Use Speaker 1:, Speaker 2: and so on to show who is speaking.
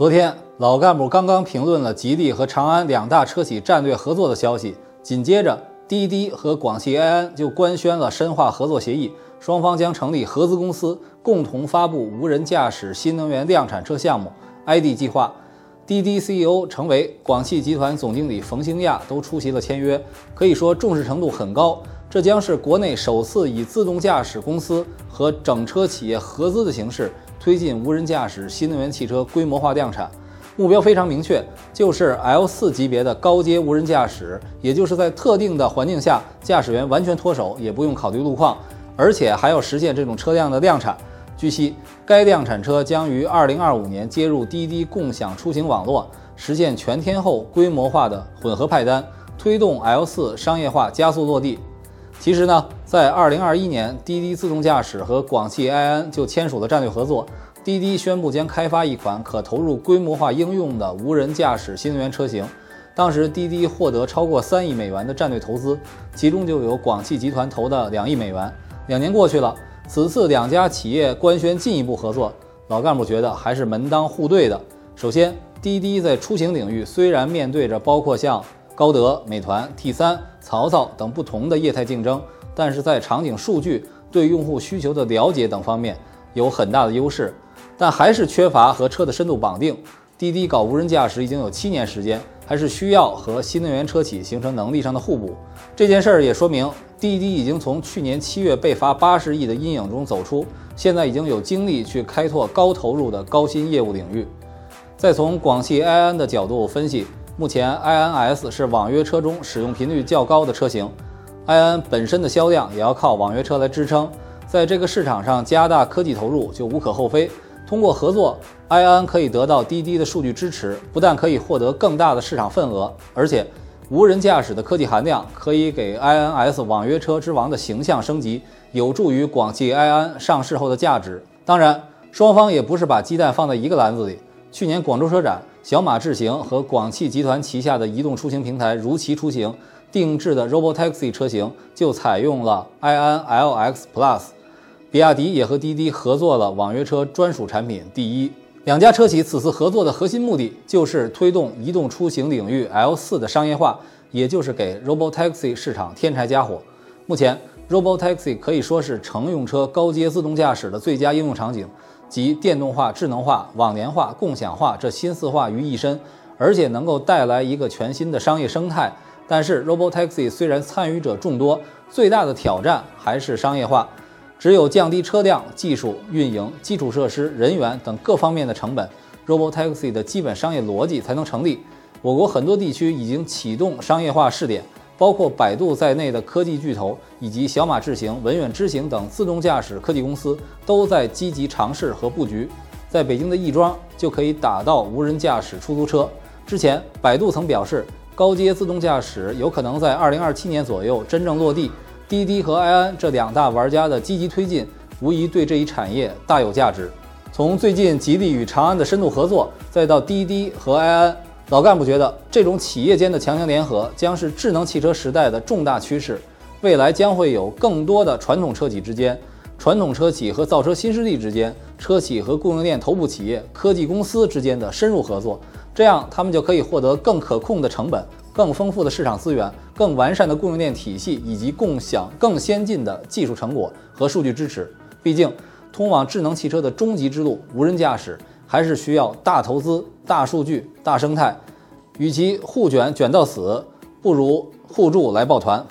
Speaker 1: 昨天老干部刚刚评论了吉利和长安两大车企战略合作的消息，紧接着滴滴和广汽埃安就官宣了深化合作协议，双方将成立合资公司，共同发布无人驾驶新能源量产车项目 ID 计划。滴滴 CEO 成为广汽集团总经理冯兴亚都出席了签约，可以说重视程度很高。这将是国内首次以自动驾驶公司和整车企业合资的形式推进无人驾驶新能源汽车规模化量产，目标非常明确，就是 L4 级别的高阶无人驾驶，也就是在特定的环境下，驾驶员完全脱手，也不用考虑路况，而且还要实现这种车辆的量产。据悉，该量产车将于2025年接入滴滴共享出行网络，实现全天候规模化的混合派单，推动 L4 商业化加速落地。其实呢，在二零二一年，滴滴自动驾驶和广汽埃安就签署了战略合作。滴滴宣布将开发一款可投入规模化应用的无人驾驶新能源车型。当时，滴滴获得超过三亿美元的战略投资，其中就有广汽集团投的两亿美元。两年过去了，此次两家企业官宣进一步合作，老干部觉得还是门当户对的。首先，滴滴在出行领域虽然面对着包括像高德、美团、T 三、曹操等不同的业态竞争，但是在场景数据、对用户需求的了解等方面有很大的优势，但还是缺乏和车的深度绑定。滴滴搞无人驾驶已经有七年时间，还是需要和新能源车企形成能力上的互补。这件事儿也说明，滴滴已经从去年七月被罚八十亿的阴影中走出，现在已经有精力去开拓高投入的高新业务领域。再从广汽埃安的角度分析。目前，i n s 是网约车中使用频率较高的车型，i n 本身的销量也要靠网约车来支撑。在这个市场上加大科技投入就无可厚非。通过合作，i n 可以得到滴滴的数据支持，不但可以获得更大的市场份额，而且无人驾驶的科技含量可以给 i n s 网约车之王的形象升级，有助于广汽埃安上市后的价值。当然，双方也不是把鸡蛋放在一个篮子里。去年广州车展。小马智行和广汽集团旗下的移动出行平台如骑出行定制的 Robotaxi 车型就采用了 i n LX Plus，比亚迪也和滴滴合作了网约车专属产品第一。两家车企此次合作的核心目的就是推动移动出行领域 L4 的商业化，也就是给 Robotaxi 市场添柴加火。目前，Robotaxi 可以说是乘用车高阶自动驾驶的最佳应用场景。集电动化、智能化、网联化、共享化这新四化于一身，而且能够带来一个全新的商业生态。但是，Robotaxi 虽然参与者众多，最大的挑战还是商业化。只有降低车辆、技术、运营、基础设施、人员等各方面的成本，Robotaxi 的基本商业逻辑才能成立。我国很多地区已经启动商业化试点。包括百度在内的科技巨头，以及小马智行、文远知行等自动驾驶科技公司，都在积极尝试和布局。在北京的亦庄就可以打到无人驾驶出租车。之前，百度曾表示，高阶自动驾驶有可能在2027年左右真正落地。滴滴和埃安这两大玩家的积极推进，无疑对这一产业大有价值。从最近吉利与长安的深度合作，再到滴滴和埃安。老干部觉得，这种企业间的强强联合将是智能汽车时代的重大趋势。未来将会有更多的传统车企之间、传统车企和造车新势力之间、车企和供应链头部企业、科技公司之间的深入合作。这样，他们就可以获得更可控的成本、更丰富的市场资源、更完善的供应链体系，以及共享更先进的技术成果和数据支持。毕竟，通往智能汽车的终极之路——无人驾驶。还是需要大投资、大数据、大生态，与其互卷卷到死，不如互助来抱团。